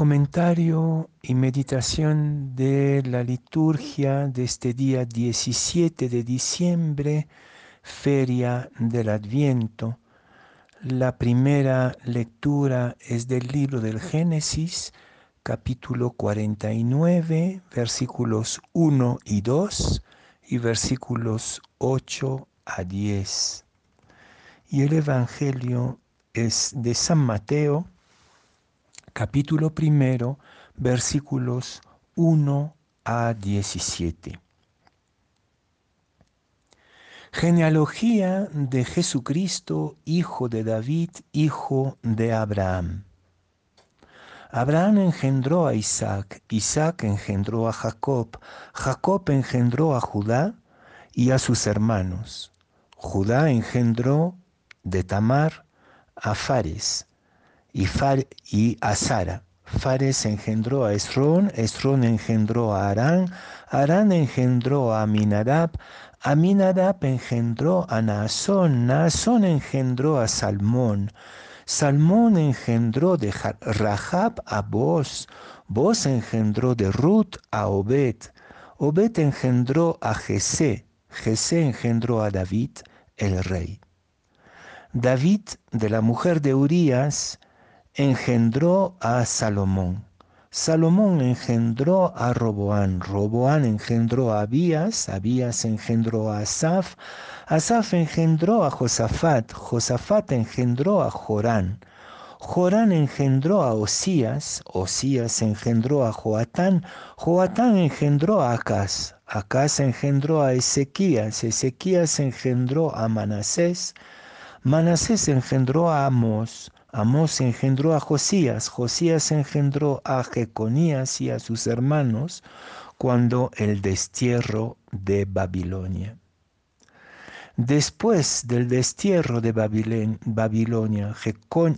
Comentario y meditación de la liturgia de este día 17 de diciembre, feria del Adviento. La primera lectura es del libro del Génesis, capítulo 49, versículos 1 y 2 y versículos 8 a 10. Y el Evangelio es de San Mateo, capítulo primero, versículos 1 a 17. Genealogía de Jesucristo, hijo de David, hijo de Abraham. Abraham engendró a Isaac, Isaac engendró a Jacob, Jacob engendró a Judá y a sus hermanos. Judá engendró de Tamar a Fares, y, y a Sara. Fares engendró a Esrón, Esrón engendró a Arán, Arán engendró a Aminadab, Aminadab engendró a Naasón, Naasón engendró a Salmón, Salmón engendró de Rahab a Boz, Boz engendró de Ruth a Obed, Obed engendró a Jesé, Jesé engendró a David, el rey. David, de la mujer de Urías, engendró a Salomón. Salomón engendró a Roboán, Roboán engendró a Abías, Abías engendró a Asaf, Asaf engendró a Josafat, Josafat engendró a Jorán, Jorán engendró a Osías, Osías engendró a Joatán, Joatán engendró a Acaz, Acaz engendró a Ezequías, Ezequías engendró a Manasés, Manasés engendró a Amos, Amós engendró a Josías, Josías engendró a Jeconías y a sus hermanos cuando el destierro de Babilonia. Después del destierro de Babilonia,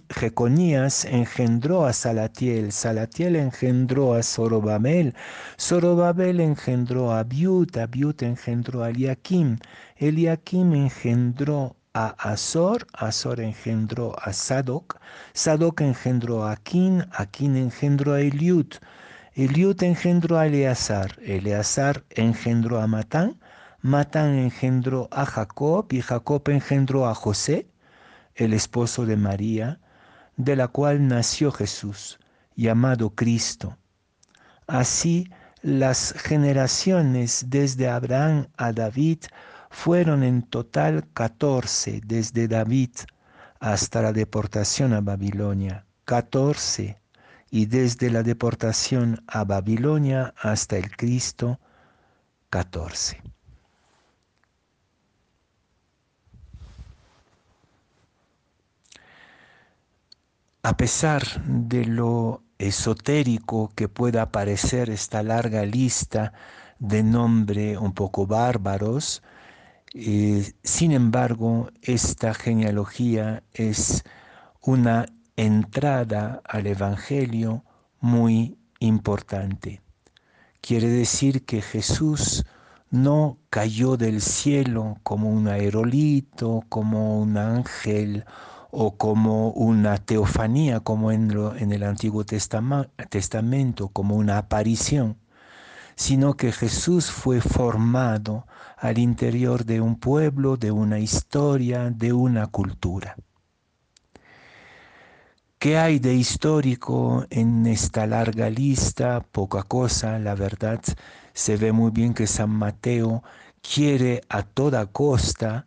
Jeconías engendró a Salatiel, Salatiel engendró a Zorobabel, Zorobabel engendró a Abiud, Abiud engendró a Eliakim, Eliakim engendró a Azor, Azor engendró a Sadoc, Sadoc engendró a Aquín, Aquín engendró a Eliud, Eliud engendró a Eleazar, Eleazar engendró a Matán, Matán engendró a Jacob y Jacob engendró a José, el esposo de María, de la cual nació Jesús, llamado Cristo. Así las generaciones desde Abraham a David fueron en total 14 desde David hasta la deportación a Babilonia. 14 y desde la deportación a Babilonia hasta el Cristo, 14. A pesar de lo esotérico que pueda parecer esta larga lista de nombre un poco bárbaros, eh, sin embargo, esta genealogía es una entrada al Evangelio muy importante. Quiere decir que Jesús no cayó del cielo como un aerolito, como un ángel o como una teofanía, como en, en el Antiguo Testamento, como una aparición, sino que Jesús fue formado al interior de un pueblo, de una historia, de una cultura. ¿Qué hay de histórico en esta larga lista? Poca cosa, la verdad. Se ve muy bien que San Mateo quiere a toda costa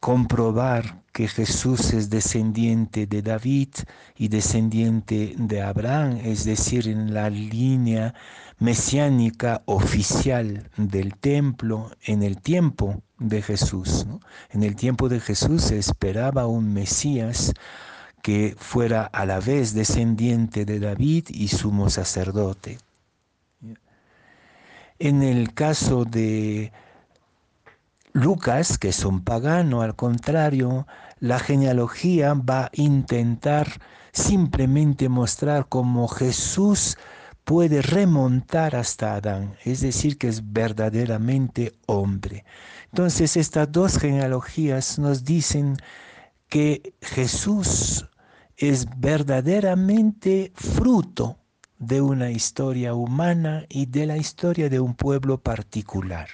comprobar que Jesús es descendiente de David y descendiente de Abraham, es decir, en la línea mesiánica oficial del templo en el tiempo de Jesús. En el tiempo de Jesús se esperaba un Mesías que fuera a la vez descendiente de David y sumo sacerdote. En el caso de Lucas, que es un pagano, al contrario, la genealogía va a intentar simplemente mostrar cómo Jesús puede remontar hasta Adán, es decir, que es verdaderamente hombre. Entonces estas dos genealogías nos dicen que Jesús es verdaderamente fruto de una historia humana y de la historia de un pueblo particular.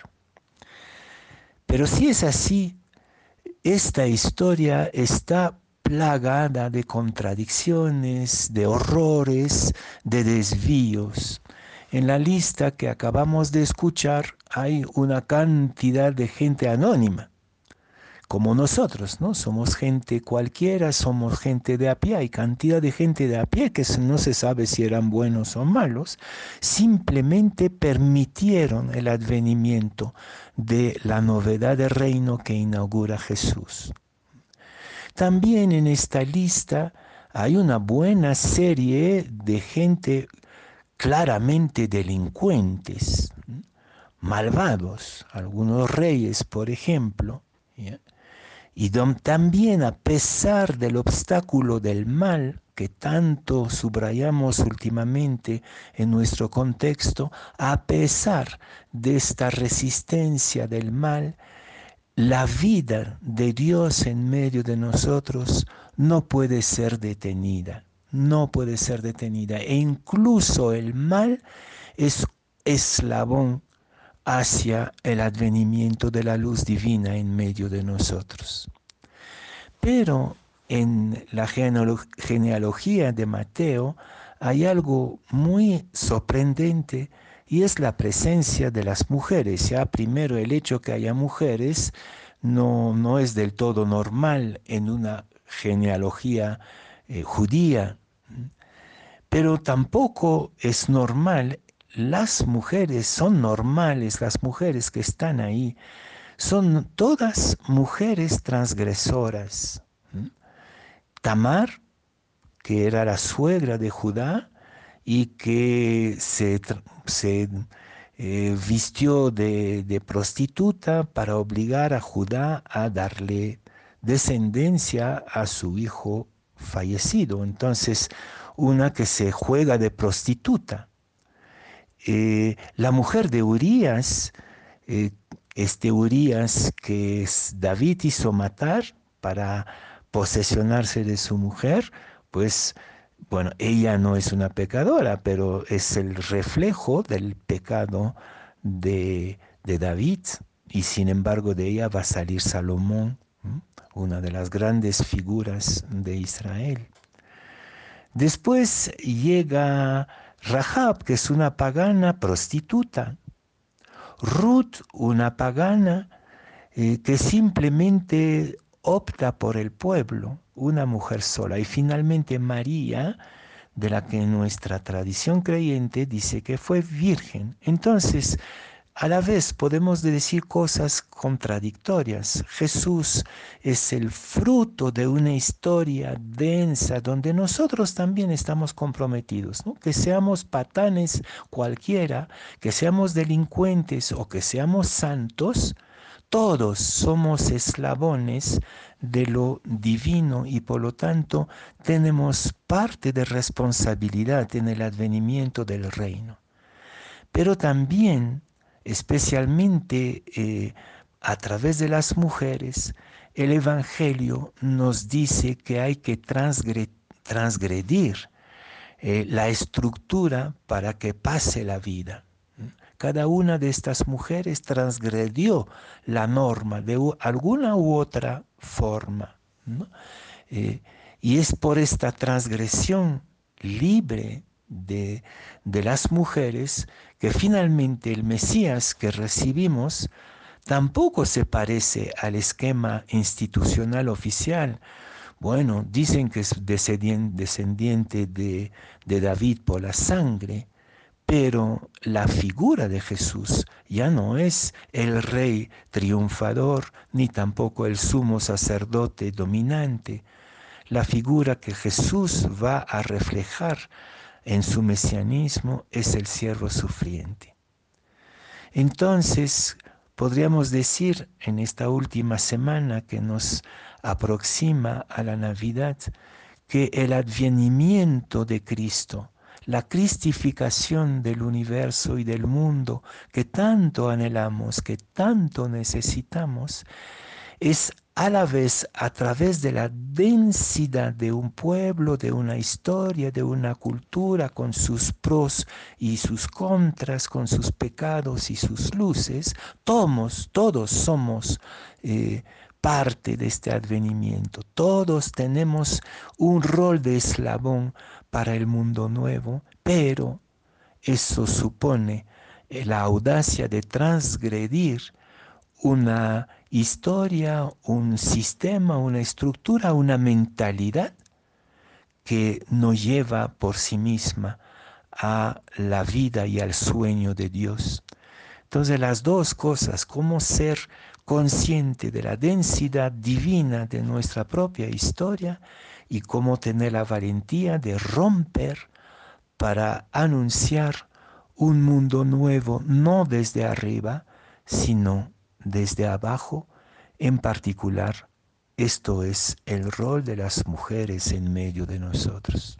Pero si es así, esta historia está plagada de contradicciones, de horrores, de desvíos. En la lista que acabamos de escuchar hay una cantidad de gente anónima como nosotros, ¿no? Somos gente cualquiera, somos gente de a pie, hay cantidad de gente de a pie que no se sabe si eran buenos o malos, simplemente permitieron el advenimiento de la novedad de reino que inaugura Jesús. También en esta lista hay una buena serie de gente claramente delincuentes, malvados, algunos reyes, por ejemplo, y también a pesar del obstáculo del mal que tanto subrayamos últimamente en nuestro contexto, a pesar de esta resistencia del mal, la vida de Dios en medio de nosotros no puede ser detenida, no puede ser detenida. E incluso el mal es eslabón hacia el advenimiento de la luz divina en medio de nosotros. Pero en la genealogía de Mateo hay algo muy sorprendente y es la presencia de las mujeres. Ya primero el hecho que haya mujeres no, no es del todo normal en una genealogía eh, judía, pero tampoco es normal las mujeres son normales, las mujeres que están ahí, son todas mujeres transgresoras. Tamar, que era la suegra de Judá y que se, eh, vistió de, de prostituta para obligar a Judá a darle descendencia a su hijo fallecido. Entonces, una que se juega de prostituta. Eh, la mujer de Urias, eh, este Urias que David hizo matar para posesionarse de su mujer, pues bueno, ella no es una pecadora, pero es el reflejo del pecado de, David y sin embargo de ella va a salir Salomón, una de las grandes figuras de Israel. Después llega Rahab, que es una pagana prostituta. Ruth, una pagana eh, que simplemente opta por el pueblo, una mujer sola. Y finalmente María, de la que nuestra tradición creyente dice que fue virgen. Entonces, a la vez podemos decir cosas contradictorias. Jesús es el fruto de una historia densa donde nosotros también estamos comprometidos, que seamos patanes cualquiera, que seamos delincuentes o que seamos santos, todos somos eslabones de lo divino y por lo tanto tenemos parte de responsabilidad en el advenimiento del reino. Pero también especialmente eh, a través de las mujeres, el Evangelio nos dice que hay que transgredir eh, la estructura para que pase la vida. Cada una de estas mujeres transgredió la norma de alguna u otra forma. Eh, y es por esta transgresión libre de, de las mujeres que finalmente el Mesías que recibimos tampoco se parece al esquema institucional oficial. Bueno, dicen que es descendiente de, de David por la sangre, pero la figura de Jesús ya no es el rey triunfador, ni tampoco el sumo sacerdote dominante. La figura que Jesús va a reflejar en su mesianismo es el siervo sufriente. Entonces, podríamos decir en esta última semana que nos aproxima a la Navidad, que el advenimiento de Cristo, la cristificación del universo y del mundo que tanto anhelamos, que tanto necesitamos, es a la vez a través de la densidad de un pueblo, de una historia, de una cultura, con sus pros y sus contras, con sus pecados y sus luces, todos, todos somos eh, parte de este advenimiento, todos tenemos un rol de eslabón para el mundo nuevo, pero eso supone la audacia de transgredir una historia, un sistema, una estructura, una mentalidad que nos lleva por sí misma a la vida y al sueño de Dios. Entonces las dos cosas, cómo ser consciente de la densidad divina de nuestra propia historia y cómo tener la valentía de romper para anunciar un mundo nuevo, no desde arriba, sino desde abajo, en particular, esto es el rol de las mujeres en medio de nosotros.